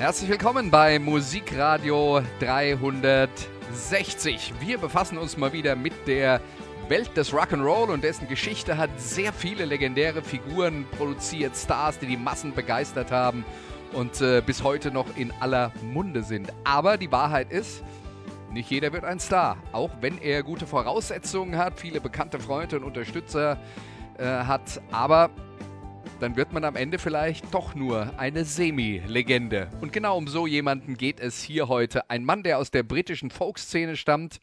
Herzlich willkommen bei Musikradio 360. Wir befassen uns mal wieder mit der Welt des Rock'n'Roll und dessen Geschichte hat sehr viele legendäre Figuren produziert, Stars, die die Massen begeistert haben und äh, bis heute noch in aller Munde sind. Aber die Wahrheit ist, nicht jeder wird ein Star, auch wenn er gute Voraussetzungen hat, viele bekannte Freunde und Unterstützer äh, hat, aber dann wird man am Ende vielleicht doch nur eine Semi-Legende. Und genau um so jemanden geht es hier heute. Ein Mann, der aus der britischen Folkszene stammt,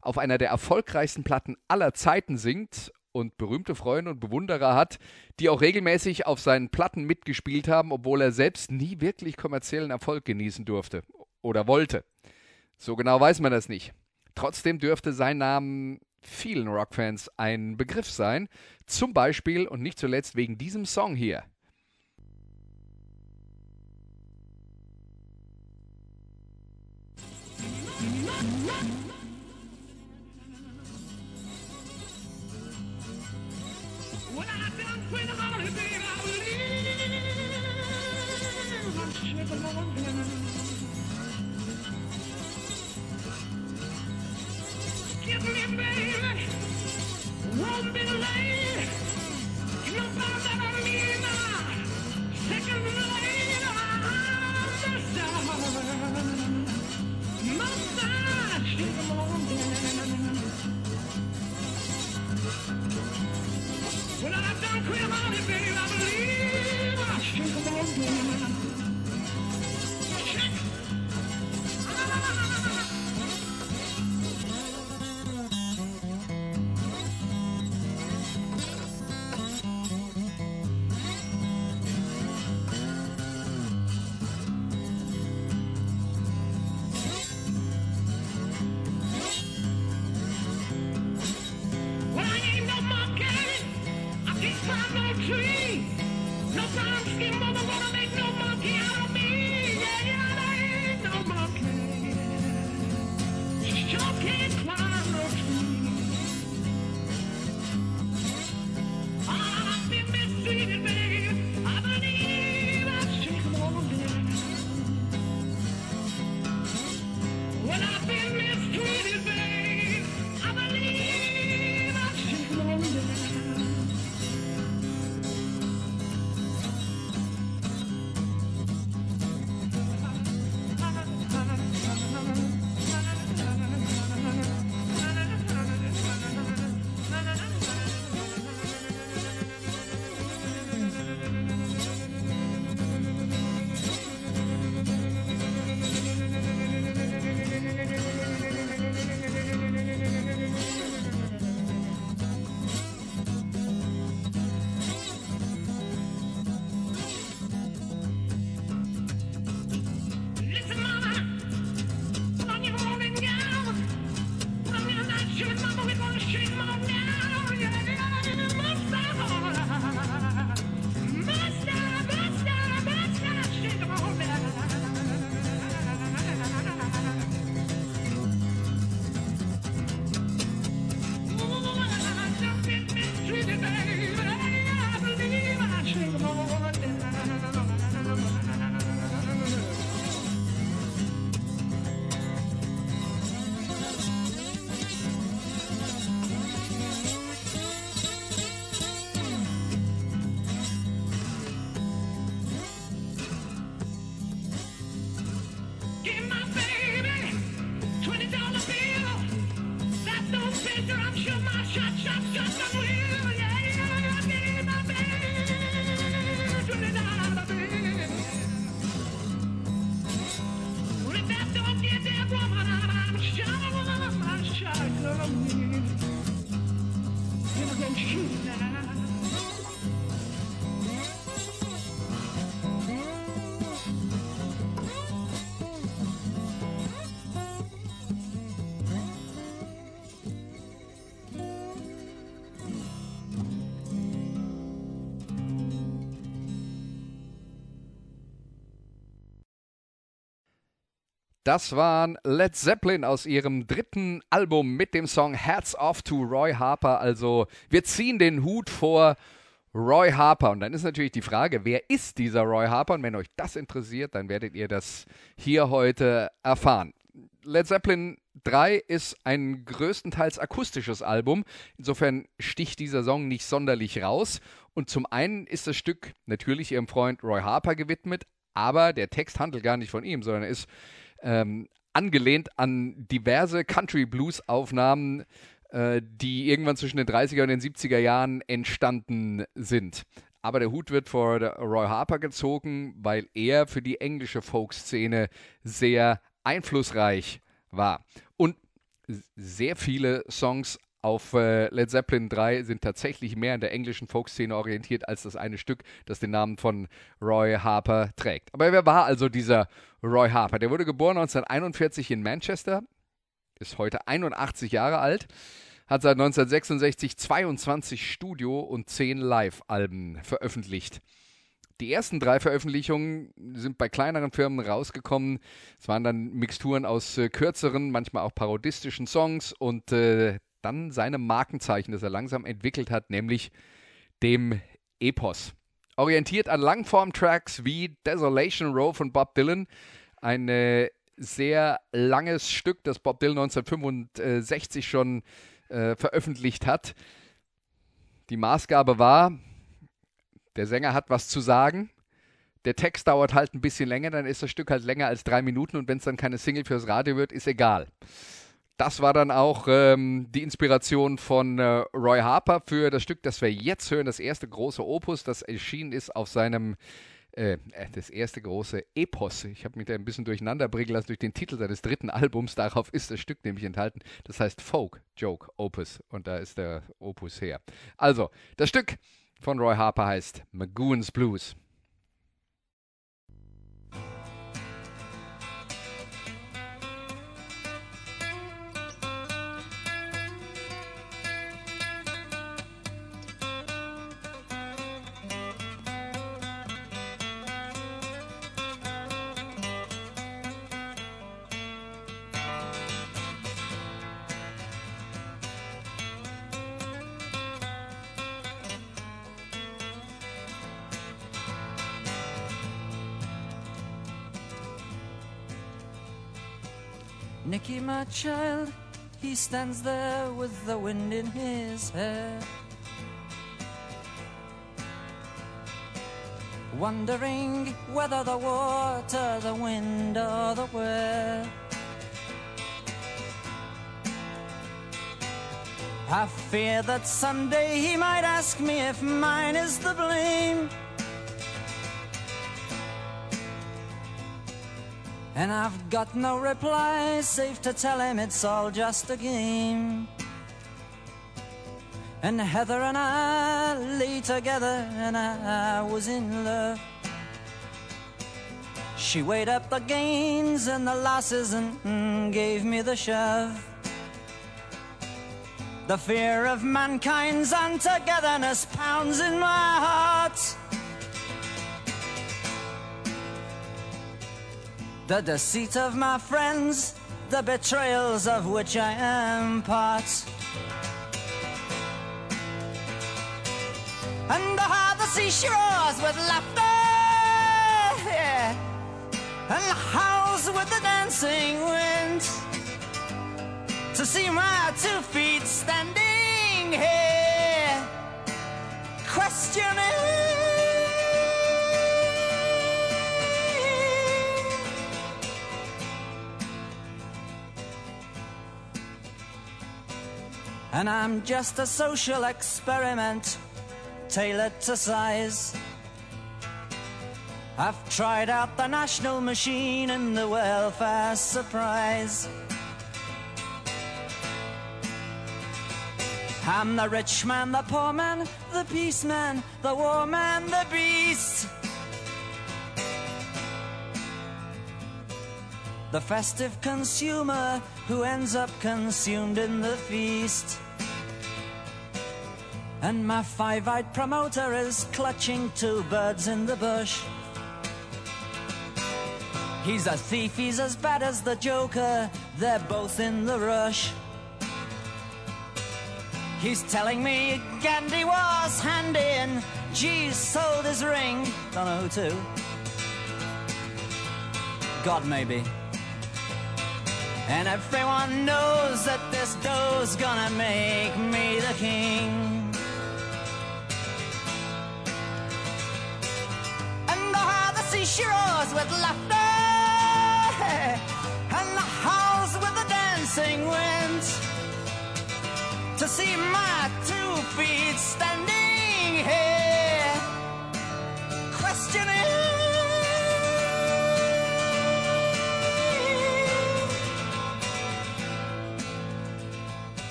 auf einer der erfolgreichsten Platten aller Zeiten singt und berühmte Freunde und Bewunderer hat, die auch regelmäßig auf seinen Platten mitgespielt haben, obwohl er selbst nie wirklich kommerziellen Erfolg genießen durfte oder wollte. So genau weiß man das nicht. Trotzdem dürfte sein Name vielen Rockfans ein Begriff sein. Zum Beispiel und nicht zuletzt wegen diesem Song hier. Das waren Led Zeppelin aus ihrem dritten Album mit dem Song Hats Off to Roy Harper. Also wir ziehen den Hut vor Roy Harper. Und dann ist natürlich die Frage, wer ist dieser Roy Harper? Und wenn euch das interessiert, dann werdet ihr das hier heute erfahren. Led Zeppelin 3 ist ein größtenteils akustisches Album. Insofern sticht dieser Song nicht sonderlich raus. Und zum einen ist das Stück natürlich ihrem Freund Roy Harper gewidmet, aber der Text handelt gar nicht von ihm, sondern ist ähm, angelehnt an diverse Country-Blues-Aufnahmen, äh, die irgendwann zwischen den 30er und den 70er Jahren entstanden sind. Aber der Hut wird vor Roy Harper gezogen, weil er für die englische Folk-Szene sehr einflussreich war. Und sehr viele Songs auf äh, Led Zeppelin 3 sind tatsächlich mehr an der englischen Folkszene orientiert als das eine Stück, das den Namen von Roy Harper trägt. Aber wer war also dieser Roy Harper? Der wurde geboren 1941 in Manchester, ist heute 81 Jahre alt, hat seit 1966 22 Studio- und 10 Live-Alben veröffentlicht. Die ersten drei Veröffentlichungen sind bei kleineren Firmen rausgekommen. Es waren dann Mixturen aus äh, kürzeren, manchmal auch parodistischen Songs und äh, dann seinem Markenzeichen, das er langsam entwickelt hat, nämlich dem Epos. Orientiert an Langform-Tracks wie Desolation Row von Bob Dylan, ein äh, sehr langes Stück, das Bob Dylan 1965 schon äh, veröffentlicht hat. Die Maßgabe war, der Sänger hat was zu sagen. Der Text dauert halt ein bisschen länger, dann ist das Stück halt länger als drei Minuten und wenn es dann keine Single fürs Radio wird, ist egal. Das war dann auch ähm, die Inspiration von äh, Roy Harper für das Stück, das wir jetzt hören, das erste große Opus, das erschienen ist auf seinem äh, äh das erste große Epos. Ich habe mich da ein bisschen durcheinander bringen lassen durch den Titel seines dritten Albums. Darauf ist das Stück nämlich enthalten. Das heißt Folk Joke Opus. Und da ist der Opus her. Also, das Stück von Roy Harper heißt Magoon's Blues. My child, he stands there with the wind in his hair. Wondering whether the water, the wind, or the where. I fear that someday he might ask me if mine is the blame. And I've got no reply, safe to tell him it's all just a game. And Heather and I lay together, and I was in love. She weighed up the gains and the losses and gave me the shove. The fear of mankind's untogetherness pounds in my heart. The deceit of my friends, the betrayals of which I am part. And how the sea roars with laughter, yeah, and howls with the dancing wind. To see my two feet standing here, questioning. And I'm just a social experiment tailored to size. I've tried out the national machine and the welfare surprise. I'm the rich man, the poor man, the peace man, the war man, the beast. The festive consumer who ends up consumed in the feast. And my five eyed promoter is clutching two birds in the bush. He's a thief, he's as bad as the Joker. They're both in the rush. He's telling me Gandhi was handy and G's sold his ring. Don't know who to. God, maybe. And everyone knows that this dough's gonna make me the king. And the the sea roars with laughter, and the howls with the dancing wind. To see my two feet standing here,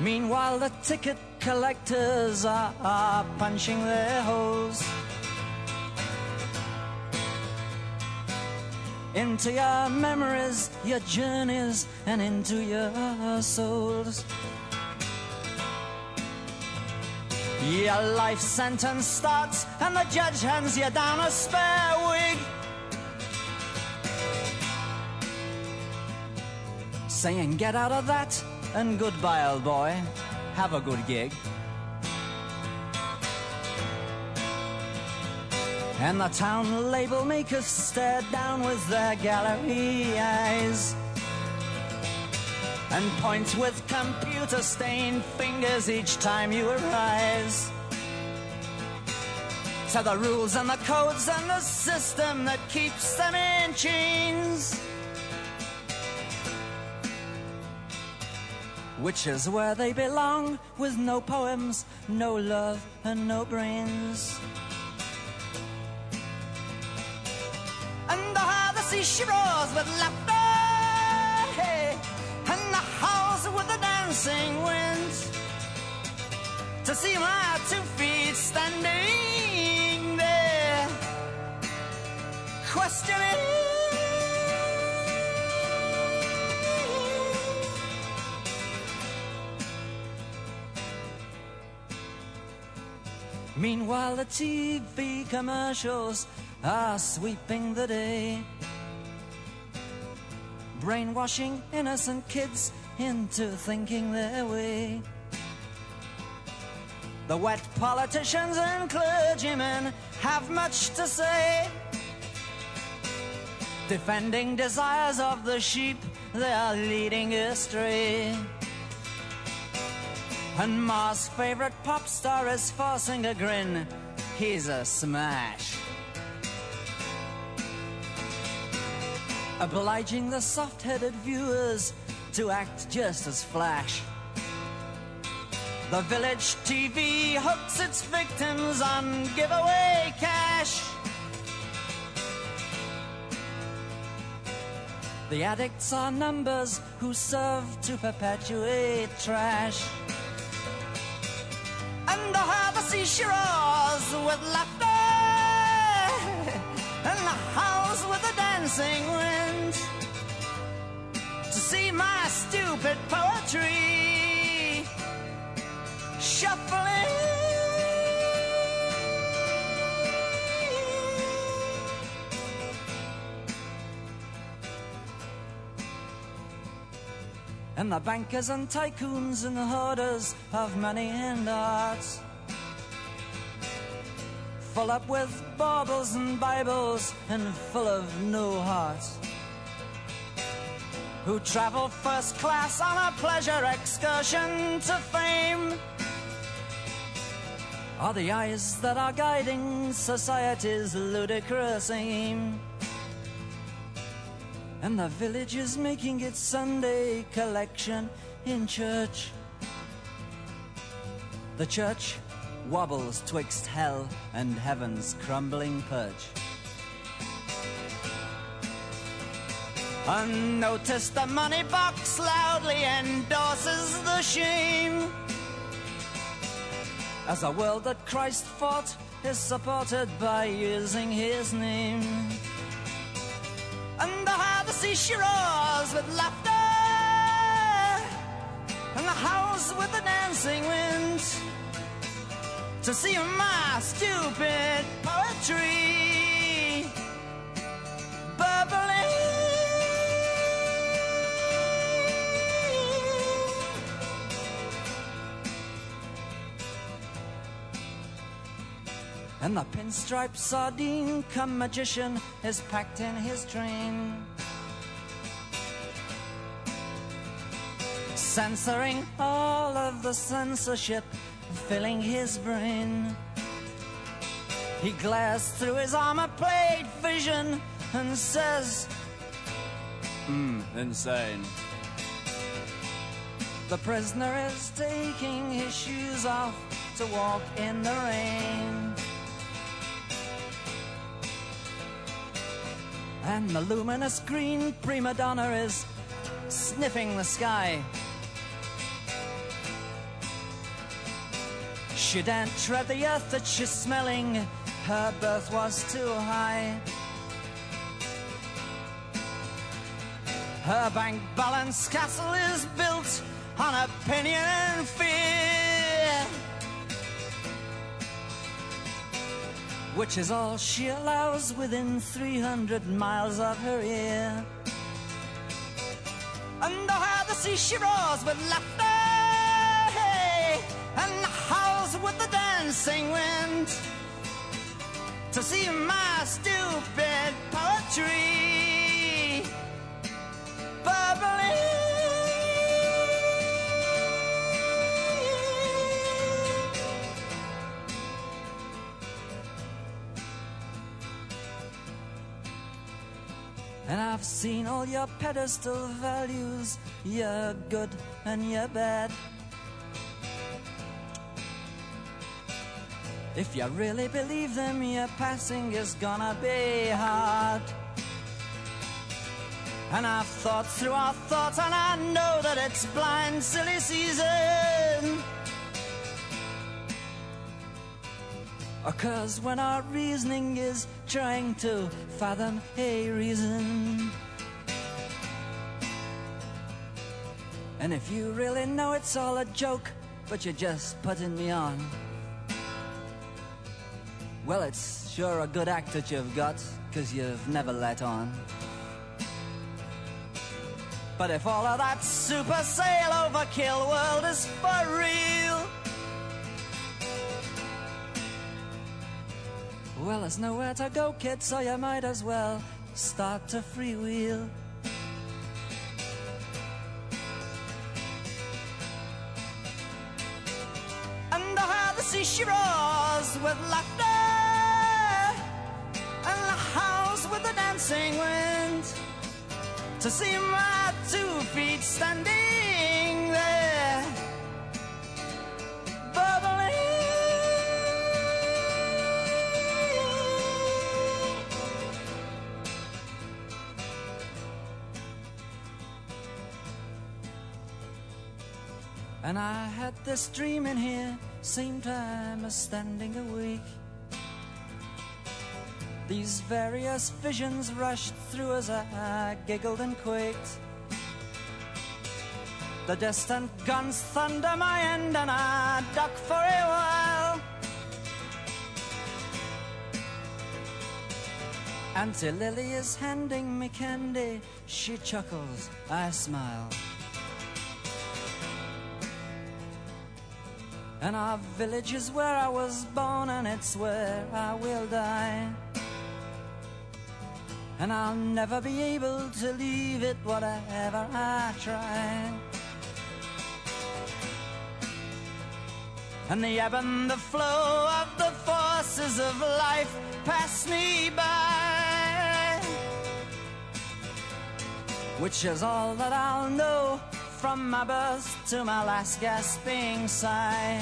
Meanwhile, the ticket collectors are, are punching their holes into your memories, your journeys, and into your souls. Your life sentence starts, and the judge hands you down a spare wig. Saying, Get out of that and goodbye, old boy. Have a good gig. And the town label makers stare down with their gallery eyes and point with computer stained fingers each time you arise. To the rules and the codes and the system that keeps them in chains. Which is where they belong, with no poems, no love, and no brains. And the, the sea she roars with laughter, hey, and the howls with the dancing wind. To see my two feet standing there, questioning. Meanwhile, the TV commercials are sweeping the day, brainwashing innocent kids into thinking their way. The wet politicians and clergymen have much to say, defending desires of the sheep they are leading astray. And Ma's favorite pop star is forcing a grin. He's a smash. Obliging the soft headed viewers to act just as flash. The village TV hooks its victims on giveaway cash. The addicts are numbers who serve to perpetuate trash and the harbor sea shores with laughter and the house with the dancing wind to see my stupid poetry shuffling and the bankers and tycoons and the hoarders of money and art. Full up with baubles and Bibles and full of no heart. Who travel first class on a pleasure excursion to fame. Are the eyes that are guiding society's ludicrous aim and the village is making its Sunday collection in church. The church wobbles twixt hell and heaven's crumbling perch. Unnoticed, the money box loudly endorses the shame. As a world that Christ fought is supported by using his name and the harbor sea roars with laughter, and the house with the dancing wind. To see my stupid poetry bubbling. And the pinstripe sardine come magician is packed in his train. Censoring all of the censorship filling his brain. He glares through his armor plate vision and says, Hmm, insane. The prisoner is taking his shoes off to walk in the rain. And the luminous green prima donna is sniffing the sky. She daren't tread the earth that she's smelling, her birth was too high. Her bank balance castle is built on opinion and fear. Which is all she allows within 300 miles of her ear. Under her the sea she roars with laughter, hey, and howls with the dancing wind. To see my stupid poetry bubbling. And I've seen all your pedestal values, you're good and you're bad. If you really believe them, your passing is gonna be hard. And I've thought through our thoughts, and I know that it's blind, silly season. Occurs when our reasoning is trying to fathom a reason. And if you really know it's all a joke, but you're just putting me on. Well, it's sure a good act that you've got, cause you've never let on. But if all of that super sale overkill world is for real, well, there's nowhere to go, kid, so you might as well start to freewheel. Under her, the sea she roars with laughter, and the house with the dancing wind to see my two feet standing And I had this dream in here, same time as standing awake. These various visions rushed through as I giggled and quaked. The distant guns thunder my end, and I duck for a while. Auntie Lily is handing me candy. She chuckles, I smile. And our village is where I was born, and it's where I will die. And I'll never be able to leave it, whatever I try. And the ebb and the flow of the forces of life pass me by. Which is all that I'll know from my birth to my last gasping sigh.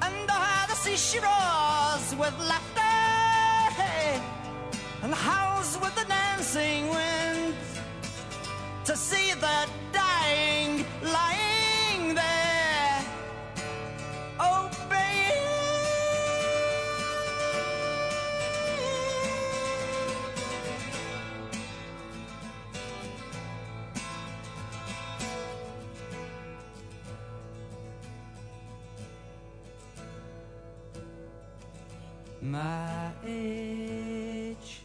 And oh, the sea she roars with laughter, and howls with the dancing wind to see the dying lying there. my age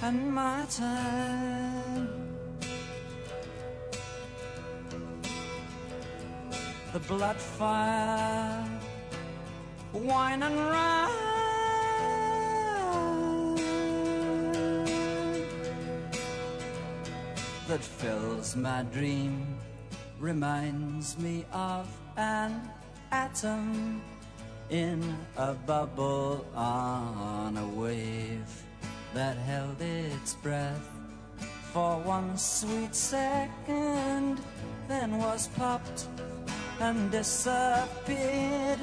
and my time. The blood fire, wine and rhyme that fills my dream reminds me of an atom in a bubble on a wave that held its breath for one sweet second, then was popped and disappeared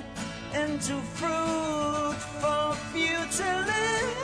into fruitful futility.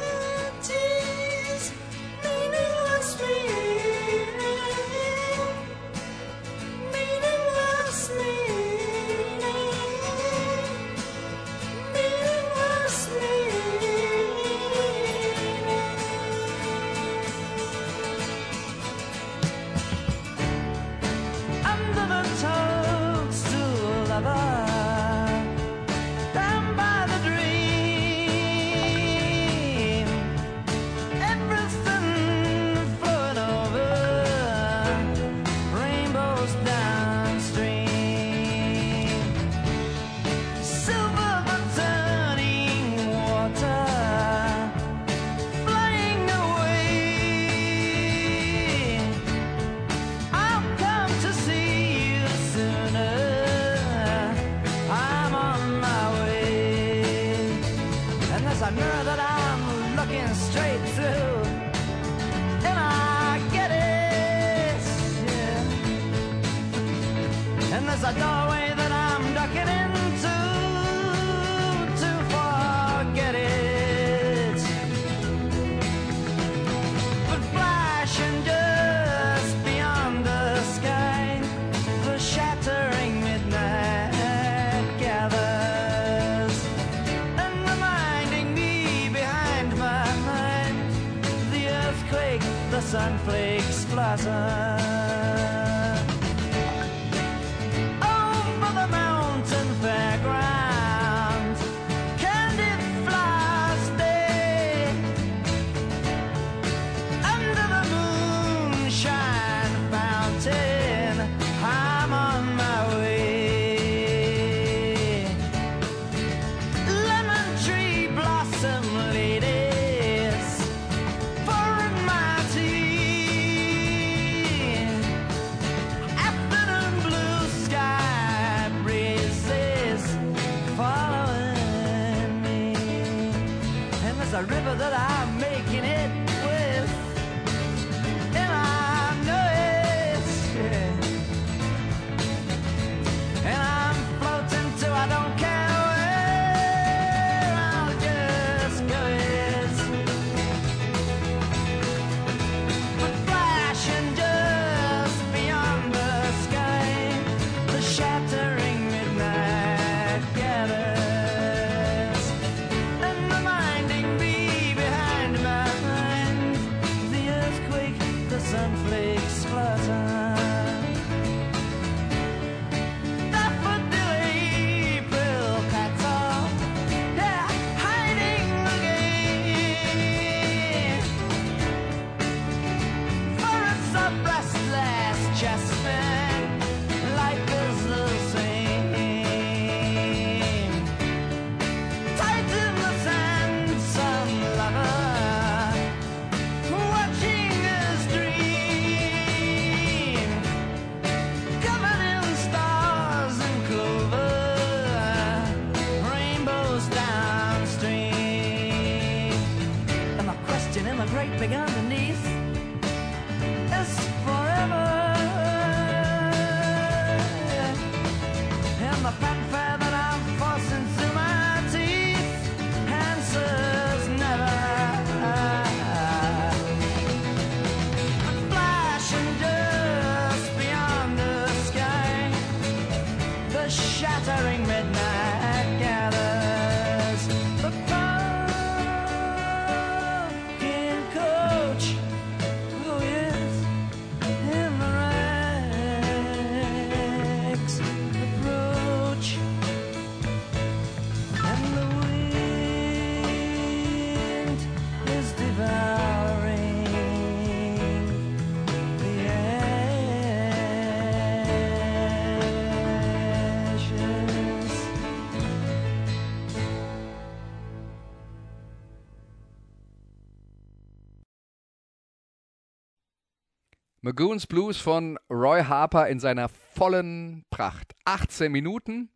Magoons Blues von Roy Harper in seiner vollen Pracht. 18 Minuten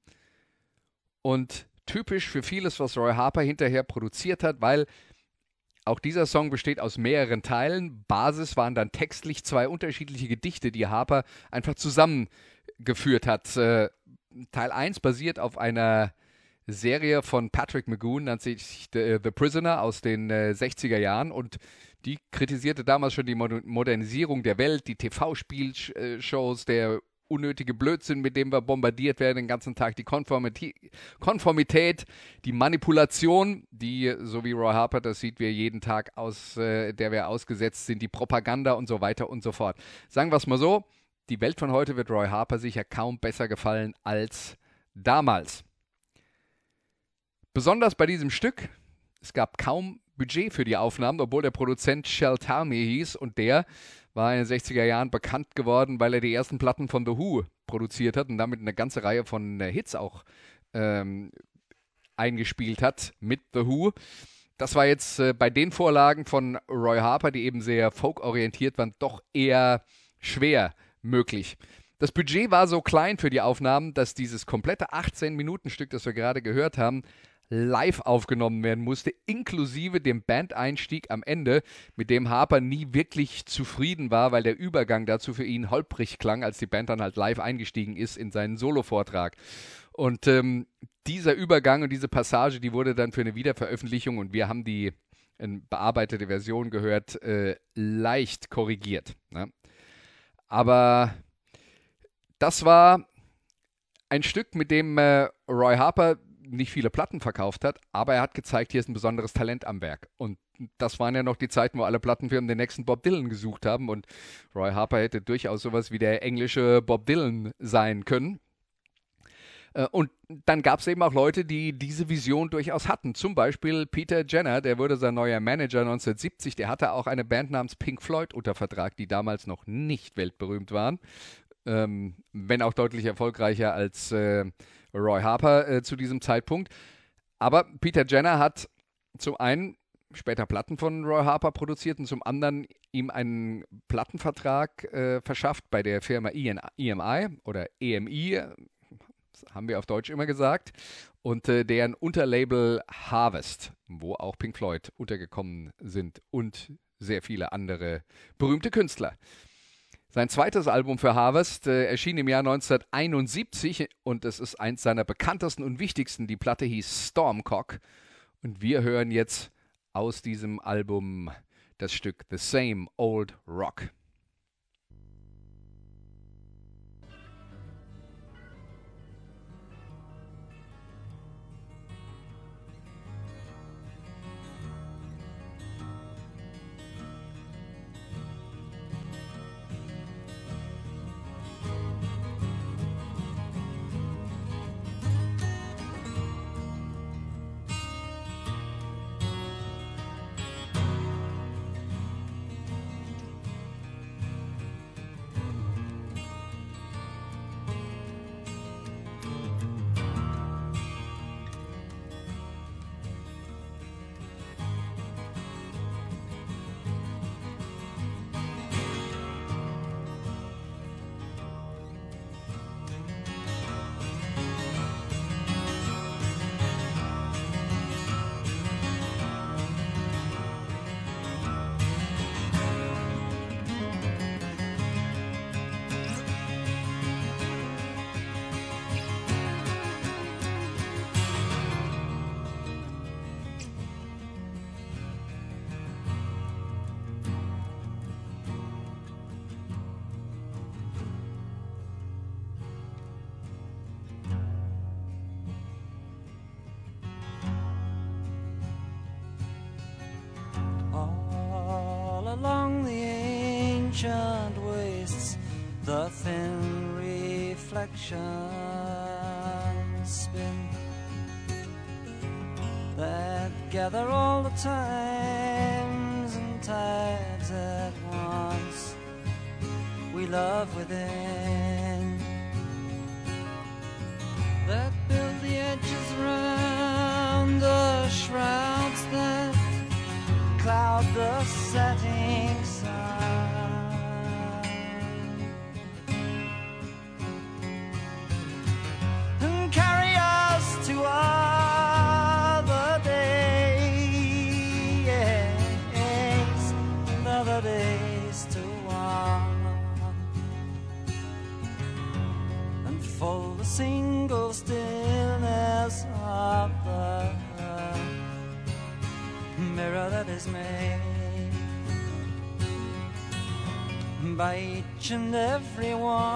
und typisch für vieles, was Roy Harper hinterher produziert hat, weil auch dieser Song besteht aus mehreren Teilen. Basis waren dann textlich zwei unterschiedliche Gedichte, die Harper einfach zusammengeführt hat. Äh, Teil 1 basiert auf einer Serie von Patrick McGoon, nennt sich The, The Prisoner aus den äh, 60er Jahren und die kritisierte damals schon die Modernisierung der Welt, die TV-Spielshows, der unnötige Blödsinn, mit dem wir bombardiert werden den ganzen Tag, die Konformität, die Manipulation, die, so wie Roy Harper das sieht, wir jeden Tag aus, äh, der wir ausgesetzt sind, die Propaganda und so weiter und so fort. Sagen wir es mal so, die Welt von heute wird Roy Harper sicher kaum besser gefallen als damals. Besonders bei diesem Stück, es gab kaum Budget für die Aufnahmen, obwohl der Produzent Shell Talmy hieß und der war in den 60er Jahren bekannt geworden, weil er die ersten Platten von The Who produziert hat und damit eine ganze Reihe von äh, Hits auch ähm, eingespielt hat mit The Who. Das war jetzt äh, bei den Vorlagen von Roy Harper, die eben sehr folk-orientiert waren, doch eher schwer möglich. Das Budget war so klein für die Aufnahmen, dass dieses komplette 18-Minuten-Stück, das wir gerade gehört haben, live aufgenommen werden musste, inklusive dem Bandeinstieg am Ende, mit dem Harper nie wirklich zufrieden war, weil der Übergang dazu für ihn holprig klang, als die Band dann halt live eingestiegen ist in seinen Solo-Vortrag. Und ähm, dieser Übergang und diese Passage, die wurde dann für eine Wiederveröffentlichung und wir haben die äh, bearbeitete Version gehört, äh, leicht korrigiert. Ne? Aber das war ein Stück, mit dem äh, Roy Harper nicht viele Platten verkauft hat, aber er hat gezeigt, hier ist ein besonderes Talent am Werk. Und das waren ja noch die Zeiten, wo alle Plattenfirmen den nächsten Bob Dylan gesucht haben und Roy Harper hätte durchaus sowas wie der englische Bob Dylan sein können. Äh, und dann gab es eben auch Leute, die diese Vision durchaus hatten. Zum Beispiel Peter Jenner, der wurde sein neuer Manager 1970. Der hatte auch eine Band namens Pink Floyd unter Vertrag, die damals noch nicht weltberühmt waren. Ähm, wenn auch deutlich erfolgreicher als äh, Roy Harper äh, zu diesem Zeitpunkt. Aber Peter Jenner hat zum einen später Platten von Roy Harper produziert und zum anderen ihm einen Plattenvertrag äh, verschafft bei der Firma EMI oder EMI, haben wir auf Deutsch immer gesagt, und äh, deren Unterlabel Harvest, wo auch Pink Floyd untergekommen sind und sehr viele andere berühmte Künstler. Sein zweites Album für Harvest äh, erschien im Jahr 1971 und es ist eins seiner bekanntesten und wichtigsten. Die Platte hieß Stormcock und wir hören jetzt aus diesem Album das Stück The Same Old Rock. Spin that gather all the times each and every one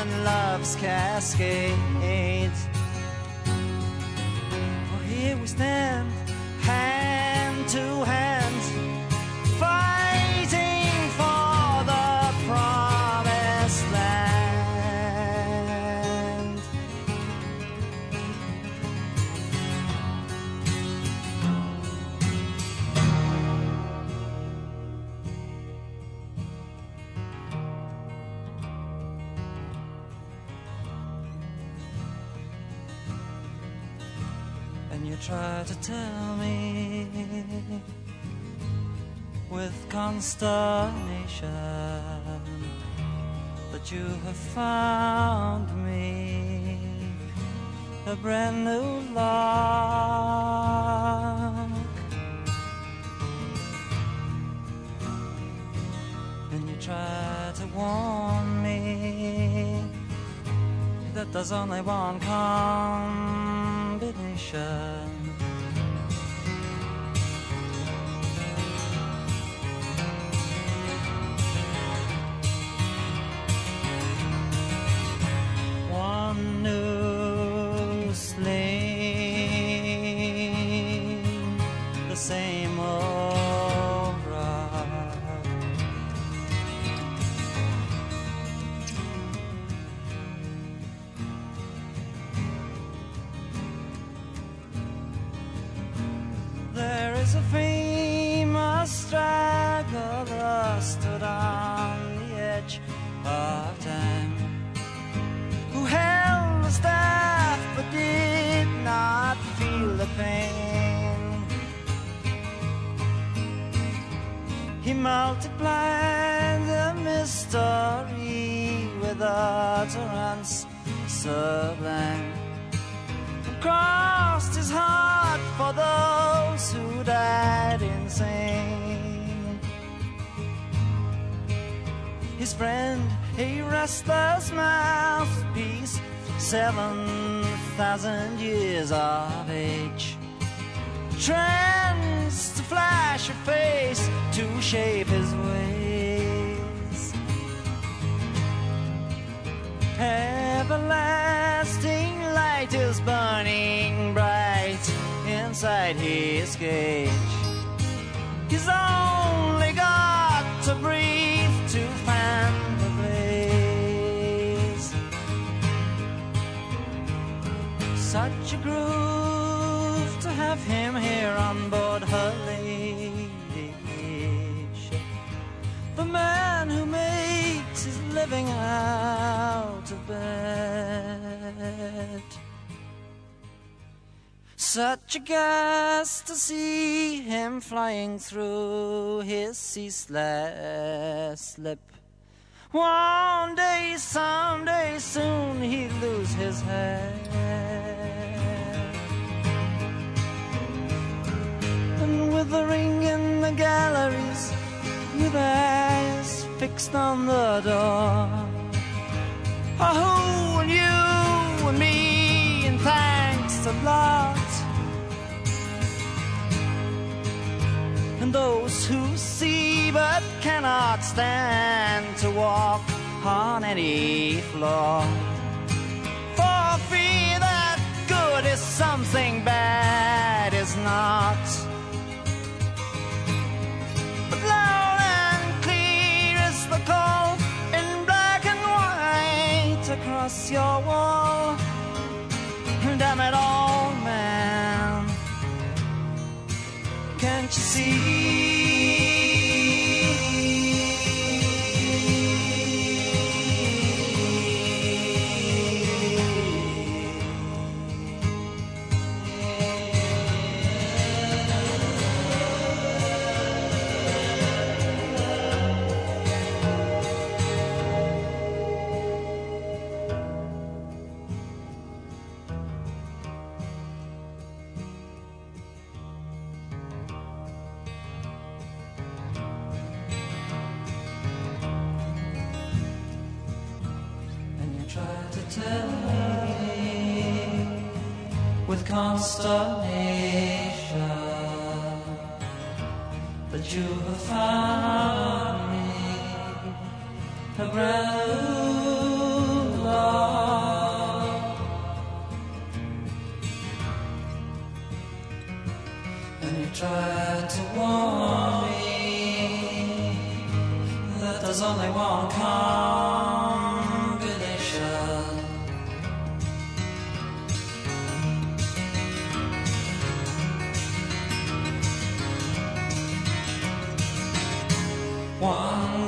open love's cascades. For here we stand, consternation that you have found me a brand new love. And you try to warn me that there's only one combination. Friend, a restless mouthpiece, seven thousand years of age. Trends to flash a face to shape his ways. Everlasting light is burning bright inside his cage. He's only got to breathe Such a groove to have him here on board her lady ship. The man who makes his living out of bed. Such a gas to see him flying through his ceaseless lip. One day, someday, soon he'd lose his head. And with the ring in the galleries, with eyes fixed on the door. Oh, and you and me, and thanks a lot. Those who see but cannot stand to walk on any floor. For fear that good is something bad is not. But loud and clear is the call in black and white across your wall. Damn it all, Can't you see? Constellation that you have found me brand new love. And you tried to warn me that there's only one combination. 黄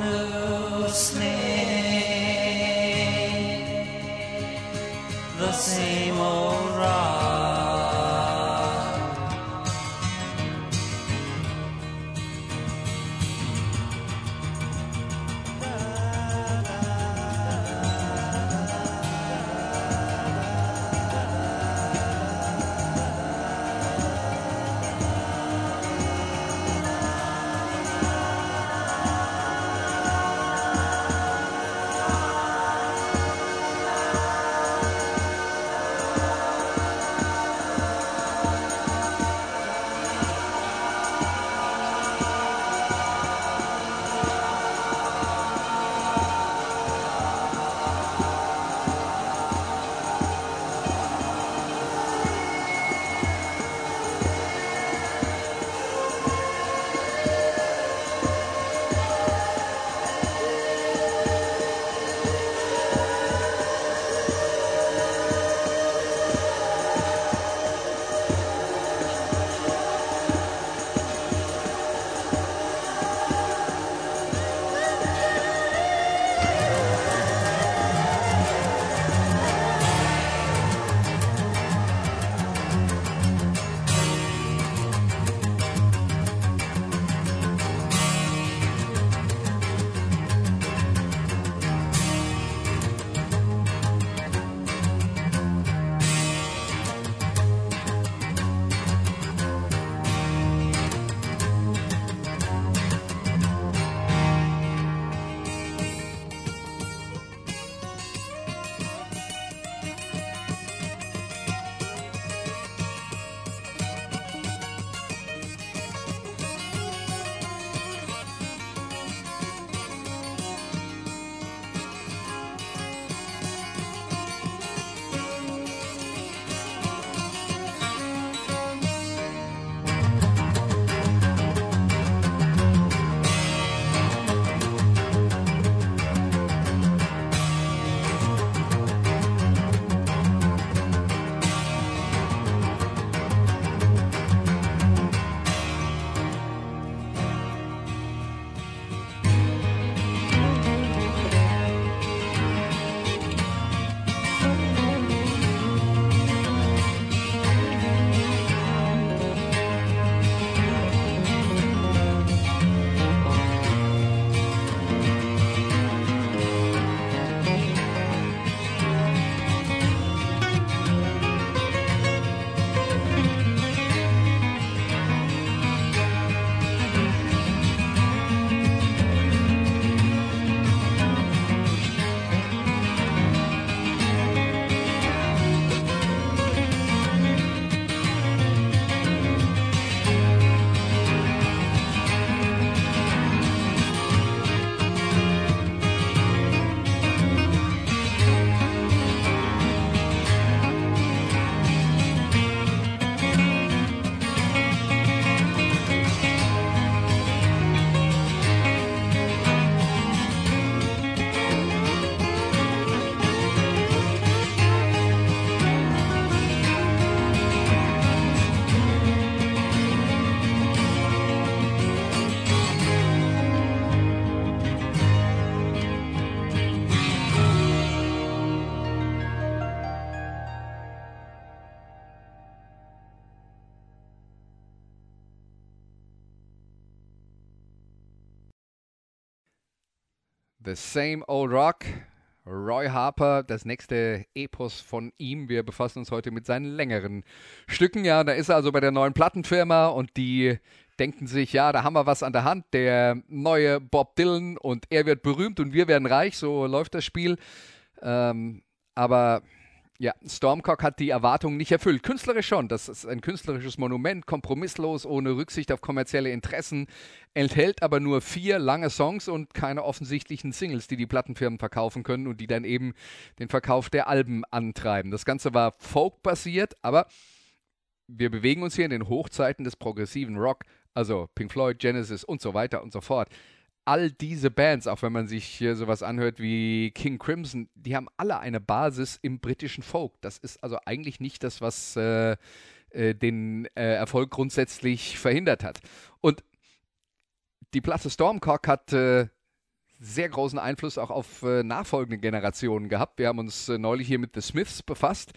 The Same Old Rock. Roy Harper, das nächste Epos von ihm. Wir befassen uns heute mit seinen längeren Stücken. Ja, da ist er also bei der neuen Plattenfirma und die denken sich, ja, da haben wir was an der Hand. Der neue Bob Dylan und er wird berühmt und wir werden reich. So läuft das Spiel. Ähm, aber Ja, Stormcock hat die Erwartungen nicht erfüllt. Künstlerisch schon. Das ist ein künstlerisches Monument, kompromisslos, ohne Rücksicht auf kommerzielle Interessen, enthält aber nur vier lange Songs und keine offensichtlichen Singles, die die Plattenfirmen verkaufen können und die dann eben den Verkauf der Alben antreiben. Das Ganze war Folk-basiert, aber wir bewegen uns hier in den Hochzeiten des progressiven Rock, also Pink Floyd, Genesis und so weiter und so fort all diese Bands, auch wenn man sich hier sowas anhört wie King Crimson, die haben alle eine Basis im britischen Folk. Das ist also eigentlich nicht das, was äh, äh, den äh, Erfolg grundsätzlich verhindert hat. Und die Platte Stormcock hat äh, sehr großen Einfluss auch auf äh, nachfolgende Generationen gehabt. Wir haben uns äh, neulich hier mit The Smiths befasst,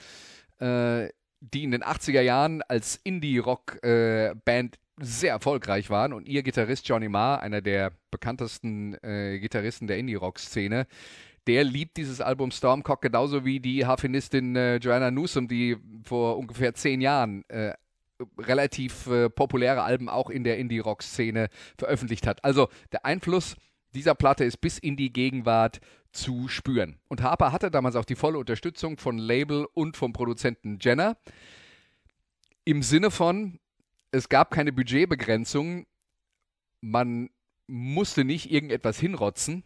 die in den 80er Jahren als Indie-Rock-Band sehr erfolgreich waren und ihr Gitarrist Johnny Marr, einer der bekanntesten äh, Gitarristen der Indie-Rock-Szene, der liebt dieses Album Stormcock genauso wie die Harfenistin äh, Joanna Newsom, die vor ungefähr zehn Jahren äh, relativ äh, populäre Alben auch in der Indie-Rock-Szene veröffentlicht hat. Also der Einfluss dieser Platte ist bis in die Gegenwart zu spüren. Und Harper hatte damals auch die volle Unterstützung von Label und vom Produzenten Jenner. Im Sinne von, es gab keine Budgetbegrenzung. Man musste nicht irgendetwas hinrotzen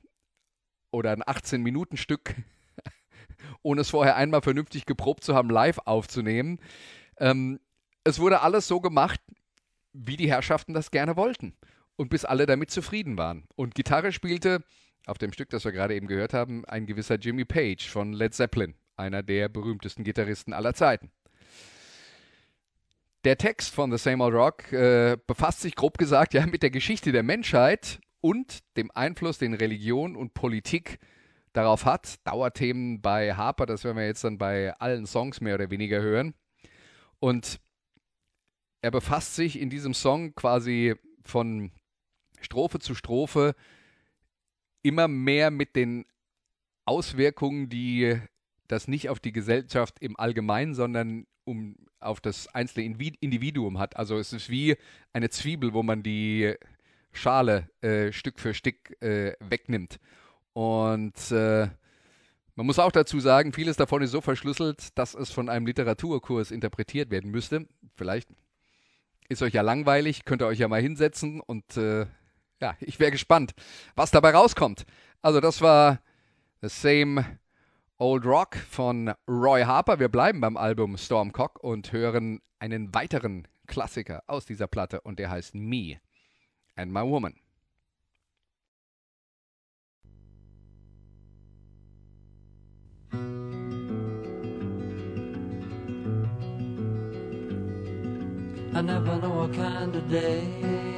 oder ein 18-Minuten-Stück, ohne es vorher einmal vernünftig geprobt zu haben, live aufzunehmen. Ähm, es wurde alles so gemacht, wie die Herrschaften das gerne wollten. Und bis alle damit zufrieden waren. Und Gitarre spielte auf dem Stück, das wir gerade eben gehört haben, ein gewisser Jimmy Page von Led Zeppelin, einer der berühmtesten Gitarristen aller Zeiten. Der Text von The Same Old Rock äh, befasst sich grob gesagt ja mit der Geschichte der Menschheit und dem Einfluss, den Religion und Politik darauf hat. Dauerthemen bei Harper, das werden wir jetzt dann bei allen Songs mehr oder weniger hören. Und er befasst sich in diesem Song quasi von Strophe zu Strophe immer mehr mit den Auswirkungen, die das nicht auf die Gesellschaft im Allgemeinen, sondern um auf das einzelne Individuum hat. Also es ist wie eine Zwiebel, wo man die Schale äh, Stück für Stück äh, wegnimmt. Und äh, man muss auch dazu sagen, vieles davon ist so verschlüsselt, dass es von einem Literaturkurs interpretiert werden müsste. Vielleicht ist euch ja langweilig, könnt ihr euch ja mal hinsetzen und äh, ja, ich wäre gespannt, was dabei rauskommt. Also das war The Same Old Rock von Roy Harper. Wir bleiben beim Album Stormcock und hören einen weiteren Klassiker aus dieser Platte und der heißt Me and My Woman. I never know what kind of day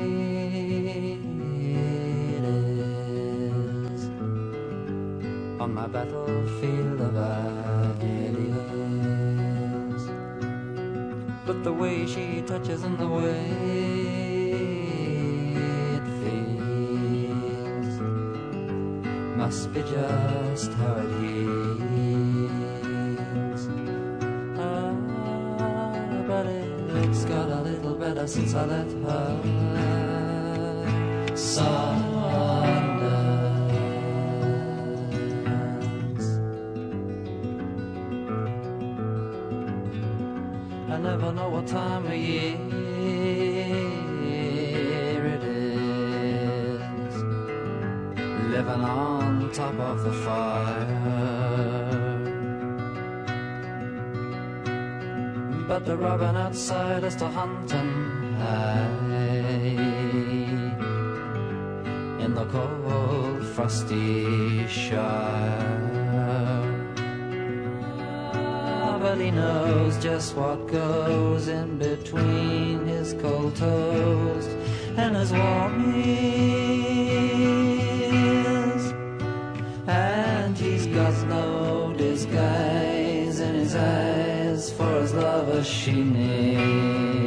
on my battlefield of ideas. But the way she touches and the way it feels must be just how it heals. Ah, but it's got a little better since I let her. Son. Time of year it is. Living on top of the fire. But the robin outside is to hunt and hide in the cold, frosty shire he knows just what goes in between his cold toes and his warm ears. And he's got no disguise in his eyes for his lover she needs.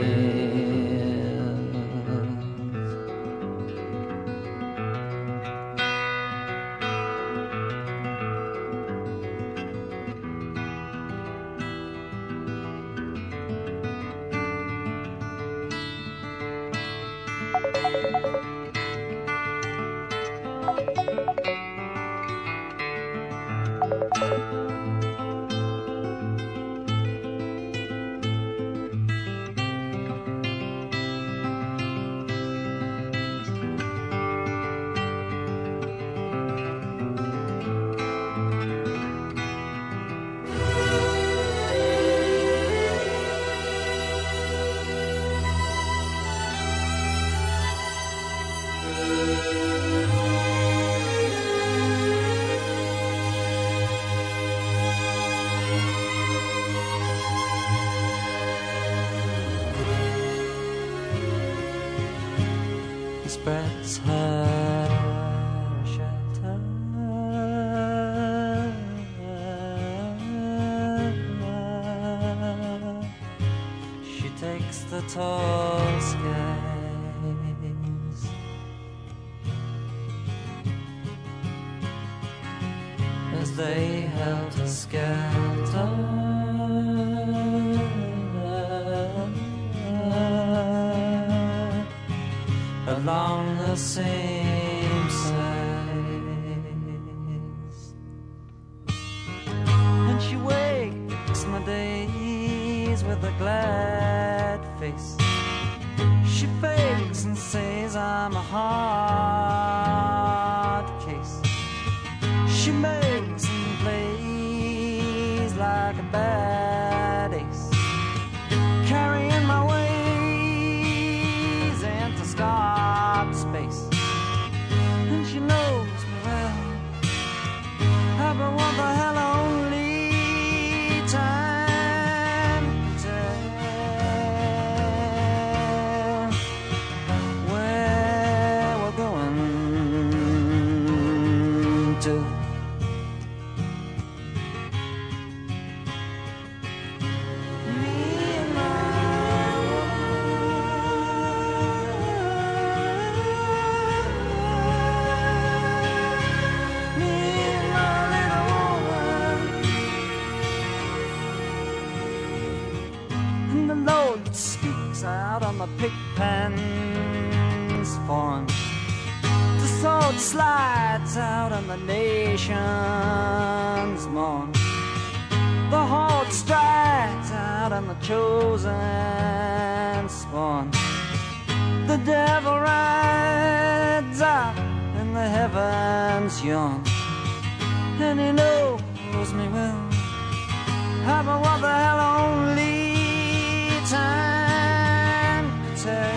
on the pig pens. The sword slides out on the nation's morn. The horde strides out on the chosen spawn. The devil rides up in the heavens yawn. And he knows me well. Have what the hell only say.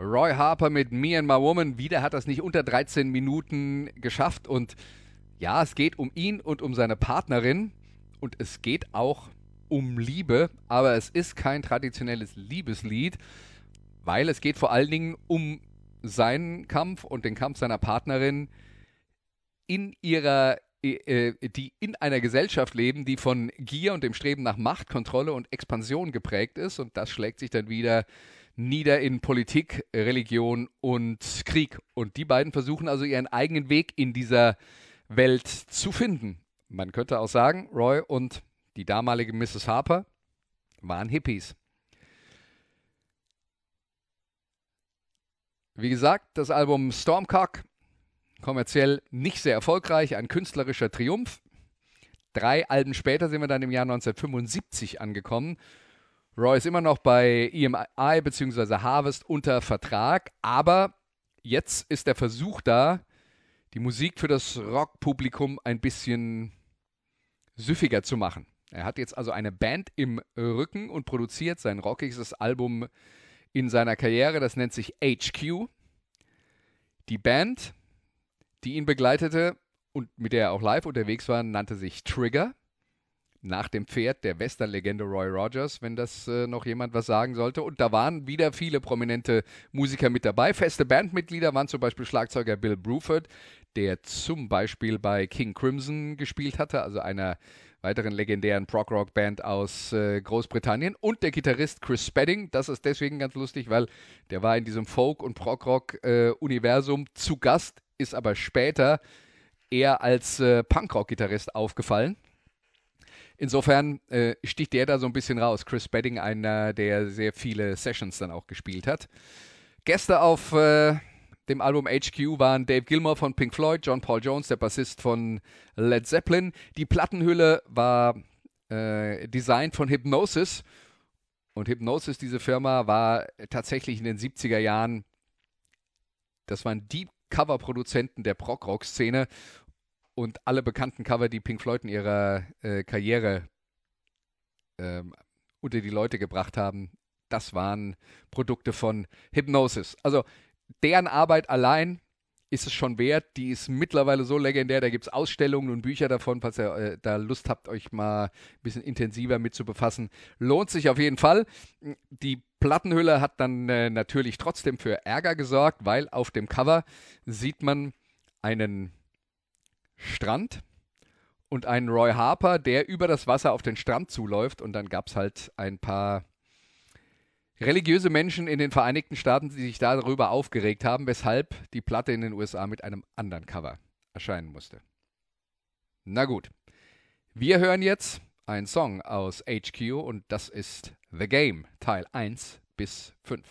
Roy Harper mit Me and My Woman. Wieder hat das nicht unter 13 Minuten geschafft. Und ja, es geht um ihn und um seine Partnerin. Und es geht auch um Liebe. Aber es ist kein traditionelles Liebeslied, weil es geht vor allen Dingen um seinen Kampf und den Kampf seiner Partnerin in ihrer äh, die in einer Gesellschaft leben, die von Gier und dem Streben nach Macht, Kontrolle und Expansion geprägt ist. Und das schlägt sich dann wieder nieder in Politik, Religion und Krieg. Und die beiden versuchen also ihren eigenen Weg in dieser Welt zu finden. Man könnte auch sagen, Roy und die damalige Mrs. Harper waren Hippies. Wie gesagt, das Album Stormcock kommerziell nicht sehr erfolgreich, ein künstlerischer Triumph. Drei Alben später sind wir dann im Jahr 1975 angekommen. Roy ist immer noch bei EMI bzw. Harvest unter Vertrag, aber jetzt ist der Versuch da, die Musik für das Rockpublikum ein bisschen süffiger zu machen. Er hat jetzt also eine Band im Rücken und produziert sein rockigstes Album in seiner Karriere, das nennt sich HQ. Die Band die ihn begleitete und mit der er auch live unterwegs war, nannte sich Trigger. Nach dem Pferd der Western-Legende Roy Rogers, wenn das äh, noch jemand was sagen sollte. Und da waren wieder viele prominente Musiker mit dabei. Feste Bandmitglieder waren zum Beispiel Schlagzeuger Bill Bruford, der zum Beispiel bei King Crimson gespielt hatte, also einer weiteren legendären Prog-Rock-Band aus äh, Großbritannien und der Gitarrist Chris Spedding. Das ist deswegen ganz lustig, weil der war in diesem Folk- und Prog-Rock-Universum äh, zu Gast ist aber später eher als äh, Punkrock-Gitarrist aufgefallen. Insofern äh, sticht der da so ein bisschen raus. Chris Bedding, einer, der sehr viele Sessions dann auch gespielt hat. Gäste auf äh, dem Album HQ waren Dave Gilmore von Pink Floyd, John Paul Jones, der Bassist von Led Zeppelin. Die Plattenhülle war äh, designt von Hypnosis. Und Hypnosis, diese Firma, war tatsächlich in den 70er Jahren, das waren die Coverproduzenten der Prog-Rock-Szene und alle bekannten Cover, die Pink Floyd in ihrer äh, Karriere ähm, unter die Leute gebracht haben, das waren Produkte von Hypnosis. Also deren Arbeit allein ist es schon wert. Die ist mittlerweile so legendär, da gibt es Ausstellungen und Bücher davon, falls ihr äh, da Lust habt, euch mal ein bisschen intensiver mit zu befassen. Lohnt sich auf jeden Fall. Die Plattenhülle hat dann äh, natürlich trotzdem für Ärger gesorgt, weil auf dem Cover sieht man einen Strand und einen Roy Harper, der über das Wasser auf den Strand zuläuft. Und dann gab es halt ein paar religiöse Menschen in den Vereinigten Staaten, die sich darüber aufgeregt haben, weshalb die Platte in den USA mit einem anderen Cover erscheinen musste. Na gut, wir hören jetzt einen Song aus HQ und das ist The Game, Teil 1 bis 5.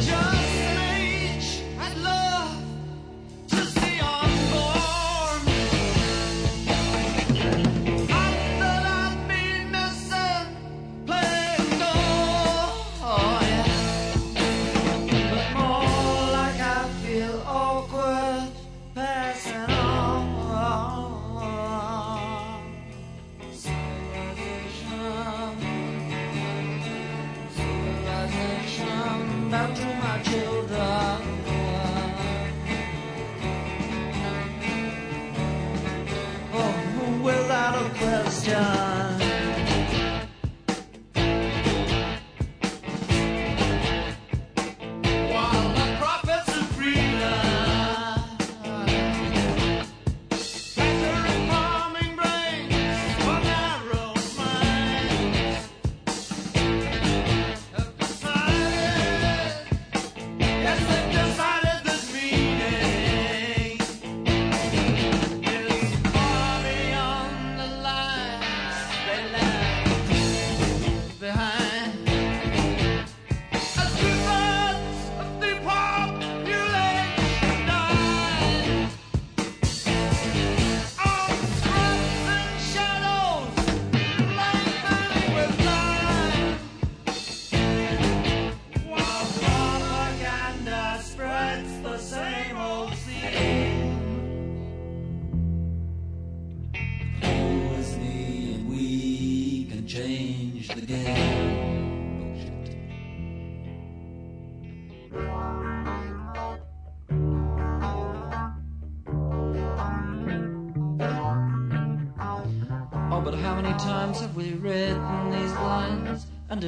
John.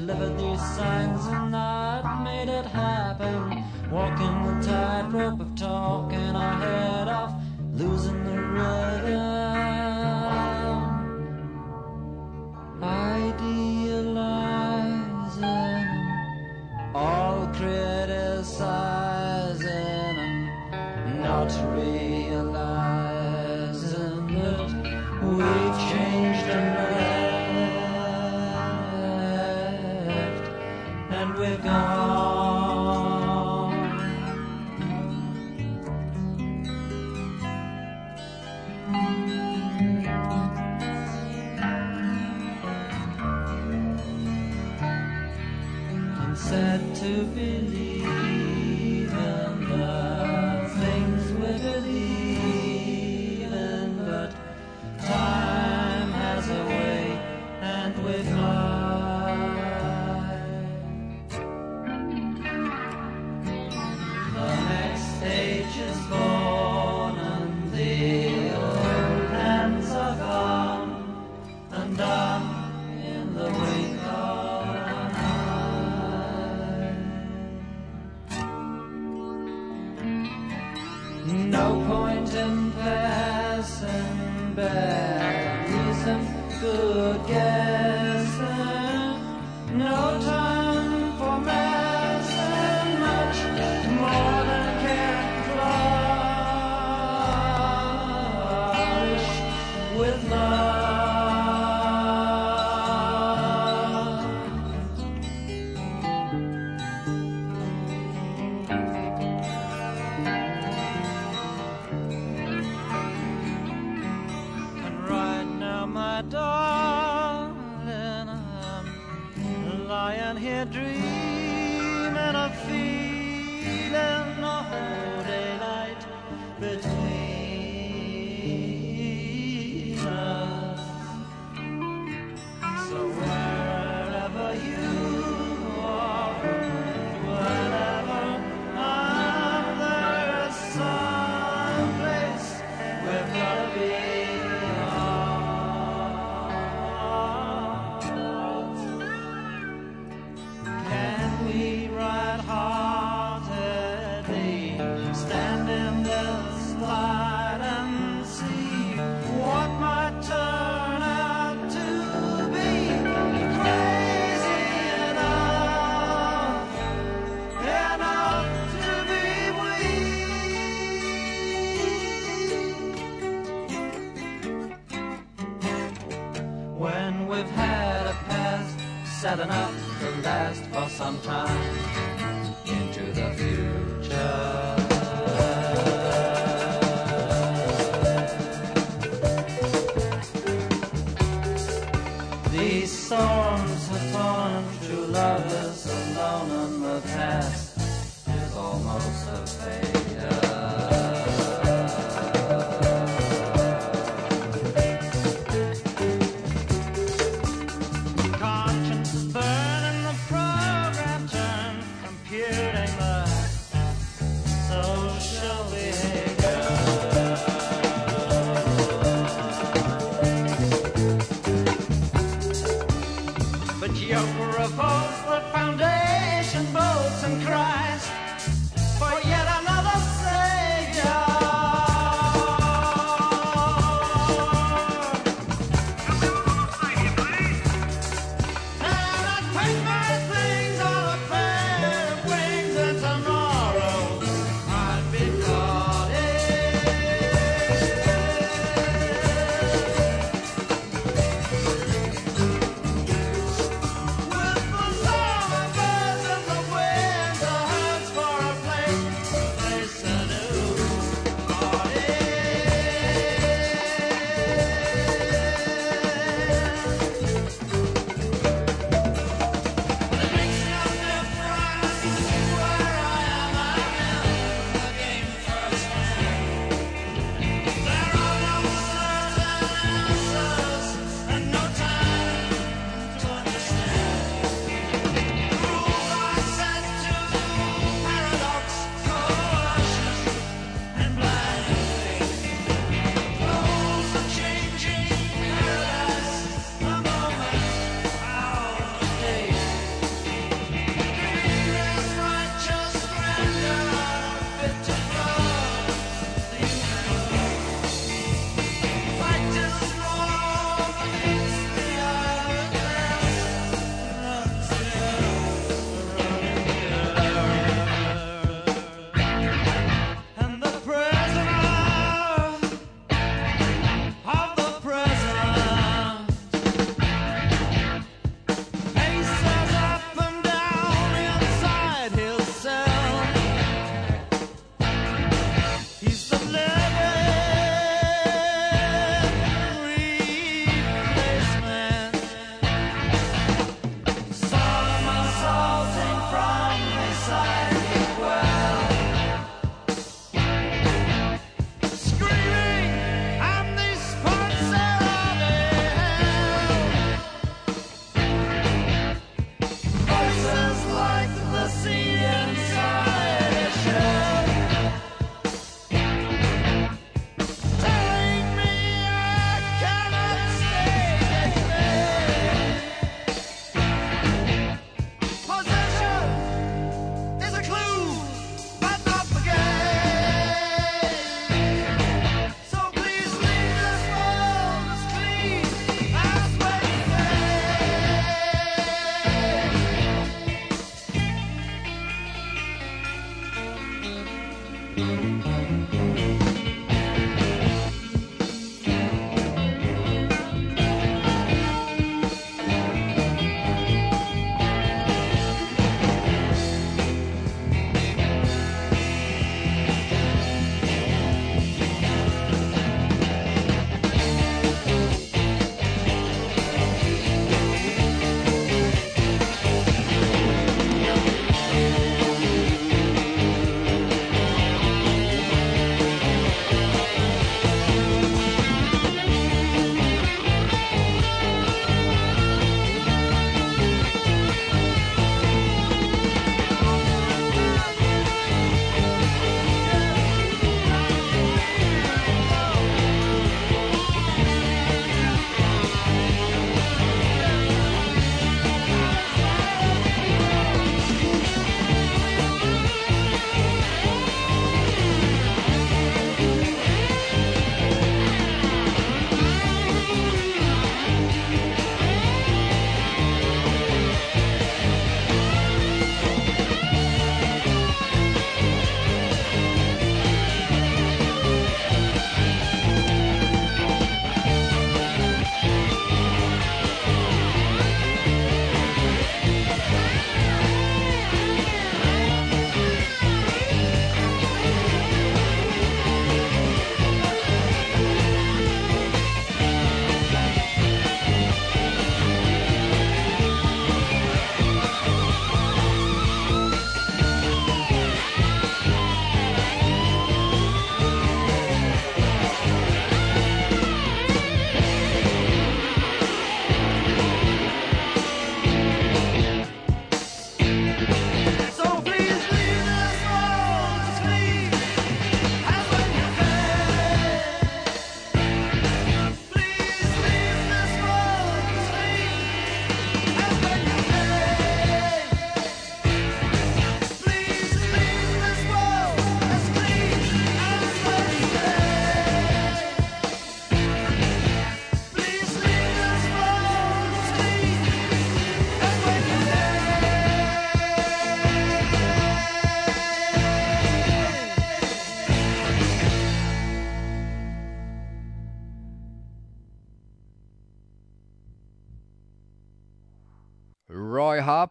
deliver these songs.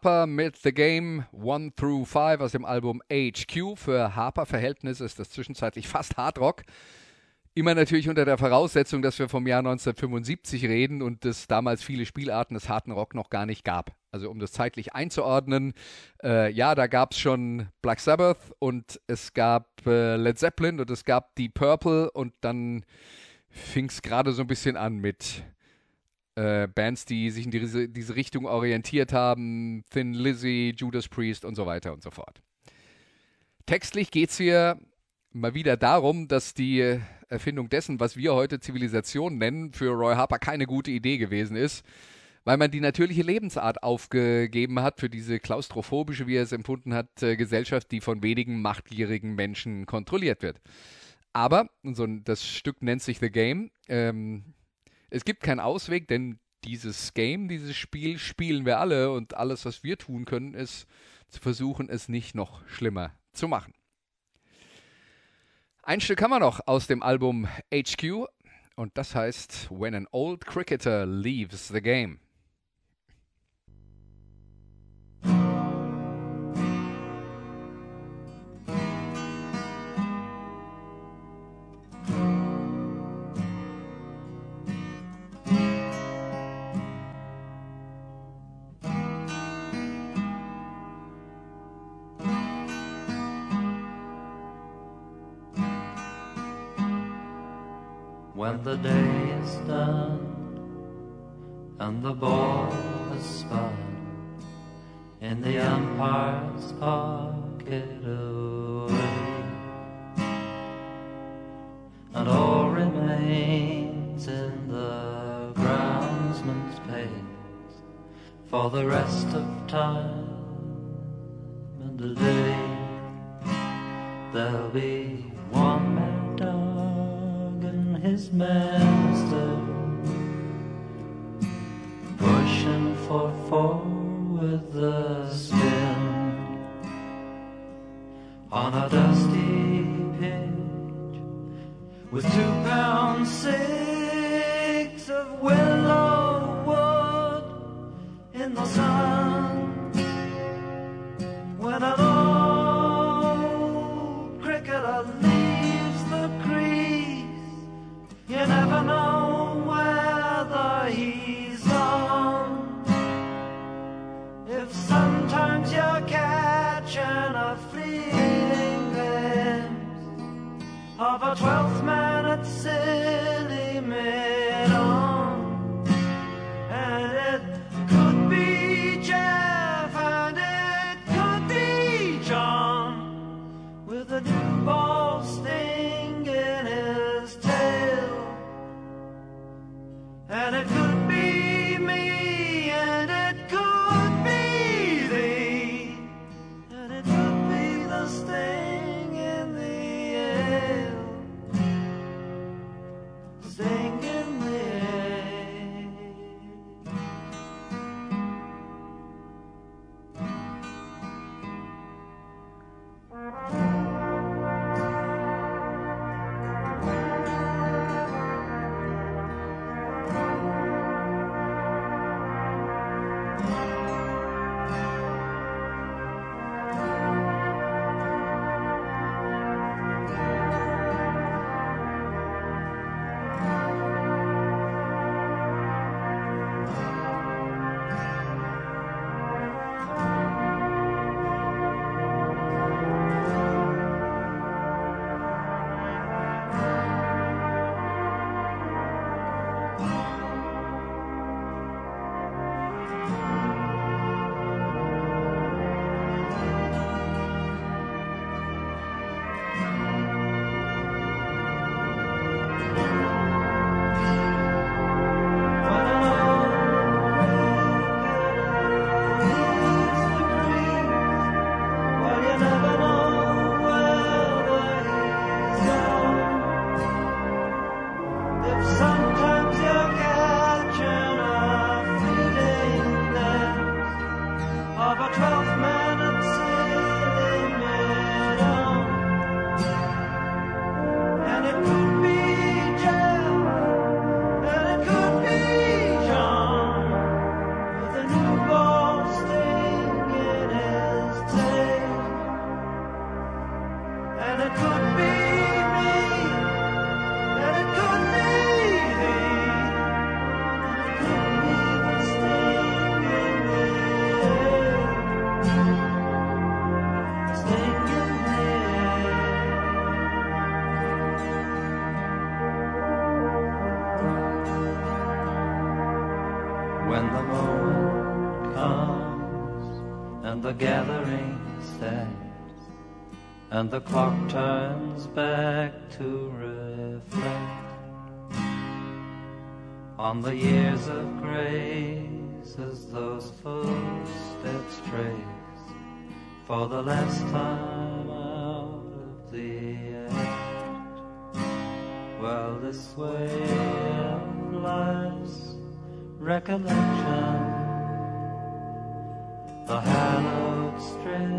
Harper mit The Game 1 through 5 aus dem Album HQ. Für Harper-Verhältnisse ist das zwischenzeitlich fast Hardrock. Immer natürlich unter der Voraussetzung, dass wir vom Jahr 1975 reden und es damals viele Spielarten des harten Rock noch gar nicht gab. Also um das zeitlich einzuordnen, äh, ja, da gab es schon Black Sabbath und es gab äh, Led Zeppelin und es gab Deep Purple und dann fing es gerade so ein bisschen an mit äh, Bands, die sich in diese, diese Richtung orientiert haben, Thin Lizzy, Judas Priest und so weiter und so fort. Textlich geht es hier mal wieder darum, dass die Erfindung dessen, was wir heute Zivilisation nennen, für Roy Harper keine gute Idee gewesen ist, weil man die natürliche Lebensart aufgegeben hat für diese klaustrophobische, wie er es empfunden hat, äh, Gesellschaft, die von wenigen machtgierigen Menschen kontrolliert wird. Aber, so, das Stück nennt sich The Game, ähm, es gibt keinen Ausweg, denn dieses Game, dieses Spiel spielen wir alle und alles, was wir tun können, ist zu versuchen, es nicht noch schlimmer zu machen. Ein Stück haben wir noch aus dem Album HQ und das heißt When an Old Cricketer Leaves the Game. The day is done and the ball has spun in the umpire's pocket away, and all remains in the groundsman's pace for the rest of time and the day. There'll be one and his master. Pushing for four with the spin on a dusty pitch with two pound six Let's go. And the clock turns back to reflect on the years of grace as those footsteps trace for the last time out of the act. Well, this way of life's recollection, the hallowed strip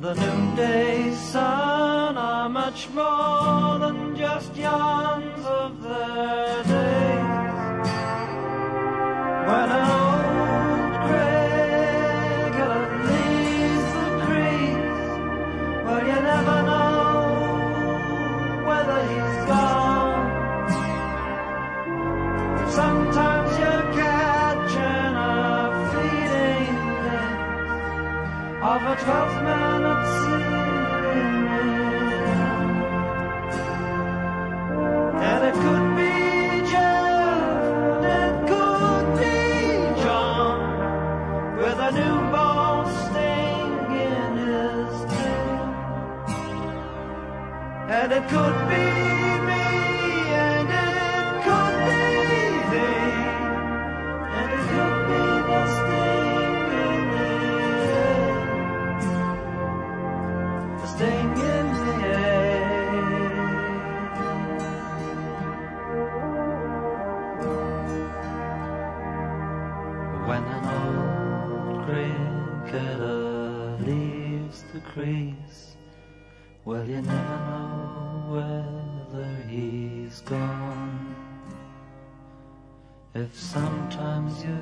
the noonday sun are much more than just yawns of their days. When an old cricketer leaves the crease, well, you never know whether he's gone. Sometimes you're catching a glimpse of a twelfth could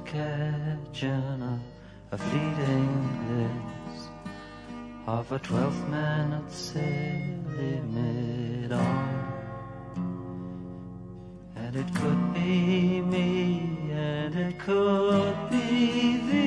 catching a, a fleeting glimpse of a twelfth man at silly mid-on. And it could be me, and it could be thee.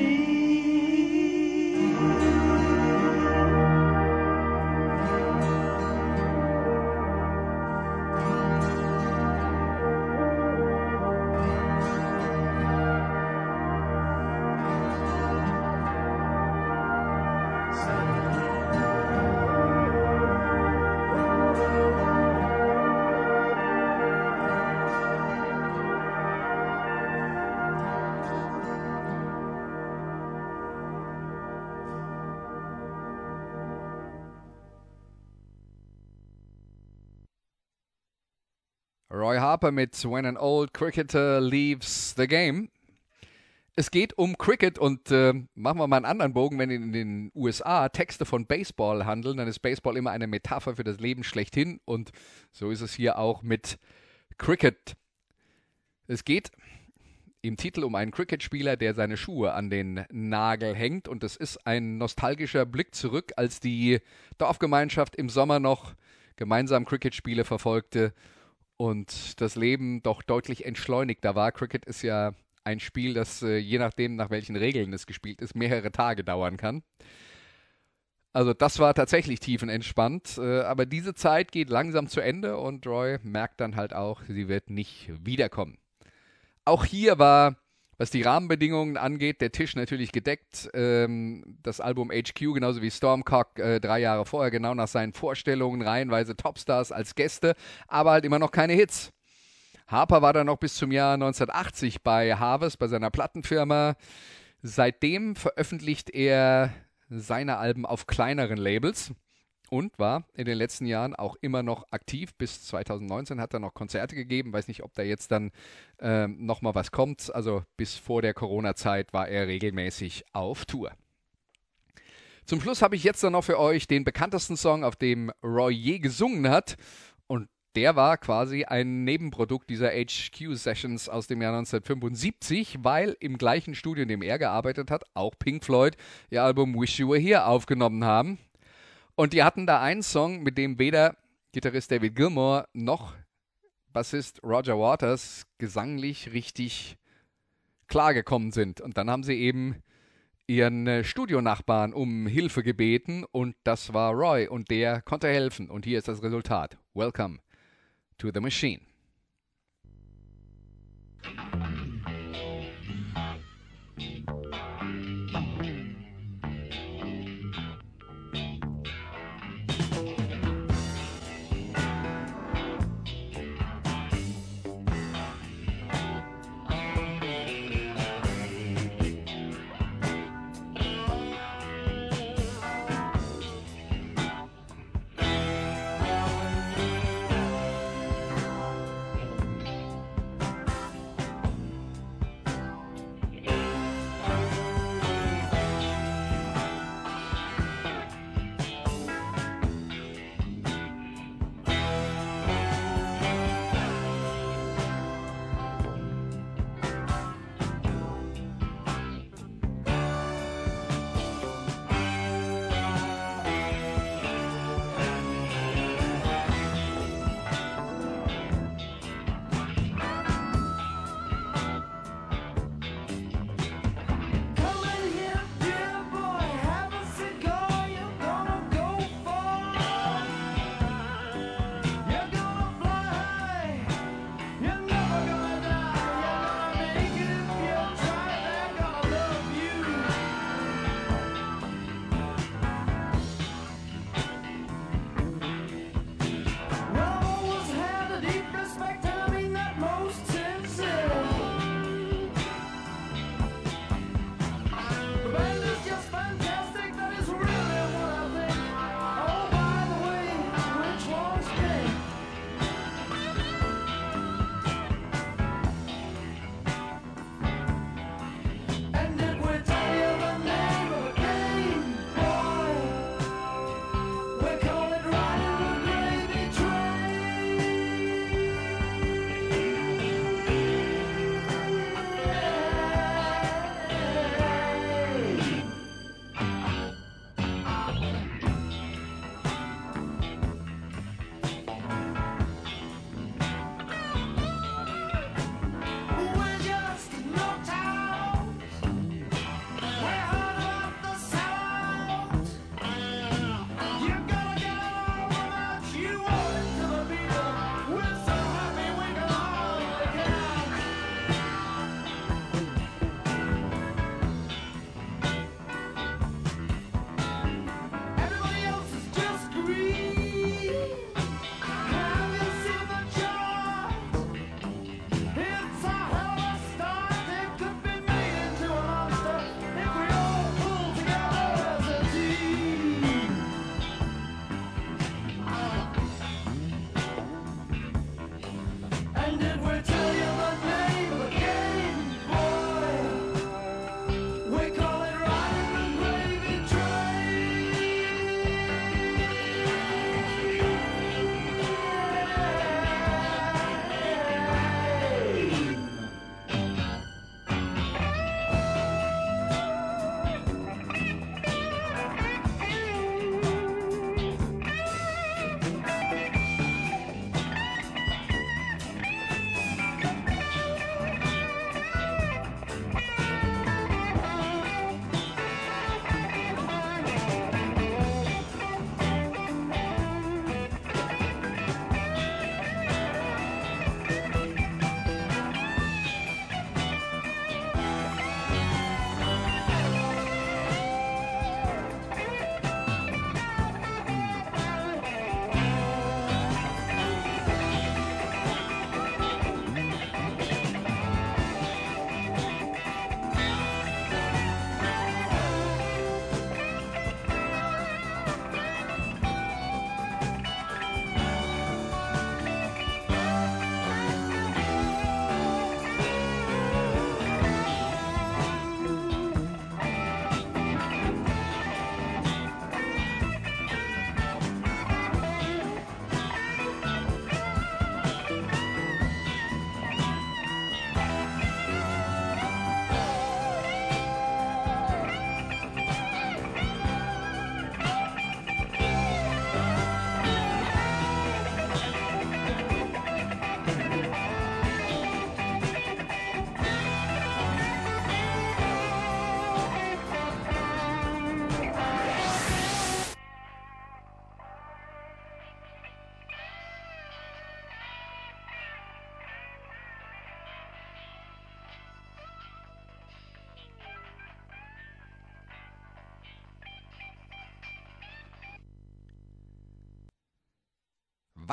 Harper mit When an Old Cricketer Leaves the Game. Es geht um Cricket und äh, machen wir mal einen anderen Bogen. Wenn in den USA Texte von Baseball handeln, dann ist Baseball immer eine Metapher für das Leben schlechthin und so ist es hier auch mit Cricket. Es geht im Titel um einen Cricketspieler, der seine Schuhe an den Nagel hängt und es ist ein nostalgischer Blick zurück, als die Dorfgemeinschaft im Sommer noch gemeinsam Cricketspiele verfolgte und das Leben doch deutlich entschleunigter war. Cricket ist ja ein Spiel, das äh, je nachdem, nach welchen Regeln es gespielt ist, mehrere Tage dauern kann. Also das war tatsächlich tiefenentspannt, äh, aber diese Zeit geht langsam zu Ende und Roy merkt dann halt auch, sie wird nicht wiederkommen. Auch hier war, was die Rahmenbedingungen angeht, der Tisch natürlich gedeckt. Ähm, das Album HQ, genauso wie Stormcock, äh, drei Jahre vorher, genau nach seinen Vorstellungen, reihenweise Topstars als Gäste, aber halt immer noch keine Hits. Harper war dann noch bis zum Jahr 1980 bei Harvest, bei seiner Plattenfirma. Seitdem veröffentlicht er seine Alben auf kleineren Labels und war in den letzten Jahren auch immer noch aktiv. Bis 2019 hat er noch Konzerte gegeben. Weiß nicht, ob da jetzt dann ähm, nochmal was kommt. Also bis vor der Corona-Zeit war er regelmäßig auf Tour. Zum Schluss habe ich jetzt dann noch für euch den bekanntesten Song, auf dem Roy je gesungen hat. Und der war quasi ein Nebenprodukt dieser HQ-Sessions aus dem Jahr 1975, weil im gleichen Studio, in dem er gearbeitet hat, auch Pink Floyd ihr Album Wish You Were Here aufgenommen haben. Und die hatten da einen Song, mit dem weder Gitarrist David Gilmour noch Bassist Roger Waters gesanglich richtig klargekommen sind. Und dann haben sie eben ihren äh, Studionachbarn um Hilfe gebeten und das war Roy und der konnte helfen und hier ist das Resultat. Welcome to the Machine.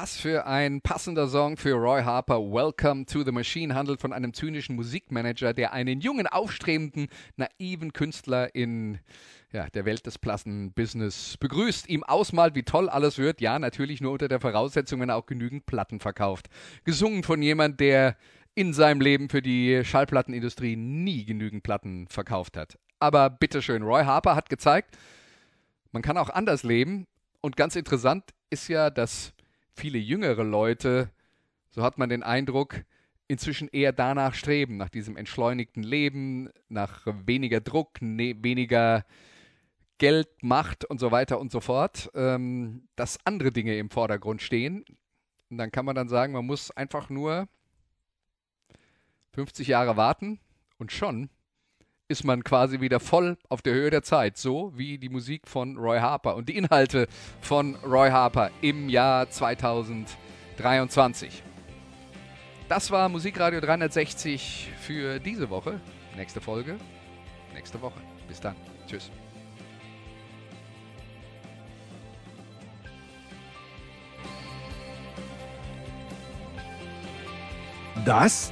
Was für ein passender Song für Roy Harper. Welcome to the Machine handelt von einem zynischen Musikmanager, der einen jungen, aufstrebenden, naiven Künstler in ja, der Welt des Plattenbusiness begrüßt, ihm ausmalt, wie toll alles wird. Ja, natürlich nur unter der Voraussetzung, wenn er auch genügend Platten verkauft. Gesungen von jemand, der in seinem Leben für die Schallplattenindustrie nie genügend Platten verkauft hat. Aber bitteschön, Roy Harper hat gezeigt, man kann auch anders leben. Und ganz interessant ist ja, dass viele jüngere Leute, so hat man den Eindruck, inzwischen eher danach streben, nach diesem entschleunigten Leben, nach weniger Druck, ne weniger Geld, Macht und so weiter und so fort, ähm, dass andere Dinge im Vordergrund stehen. Und dann kann man dann sagen, man muss einfach nur 50 Jahre warten und schon ist man quasi wieder voll auf der Höhe der Zeit, so wie die Musik von Roy Harper und die Inhalte von Roy Harper im Jahr 2023. Das war Musikradio 360 für diese Woche. Nächste Folge, nächste Woche. Bis dann. Tschüss. Das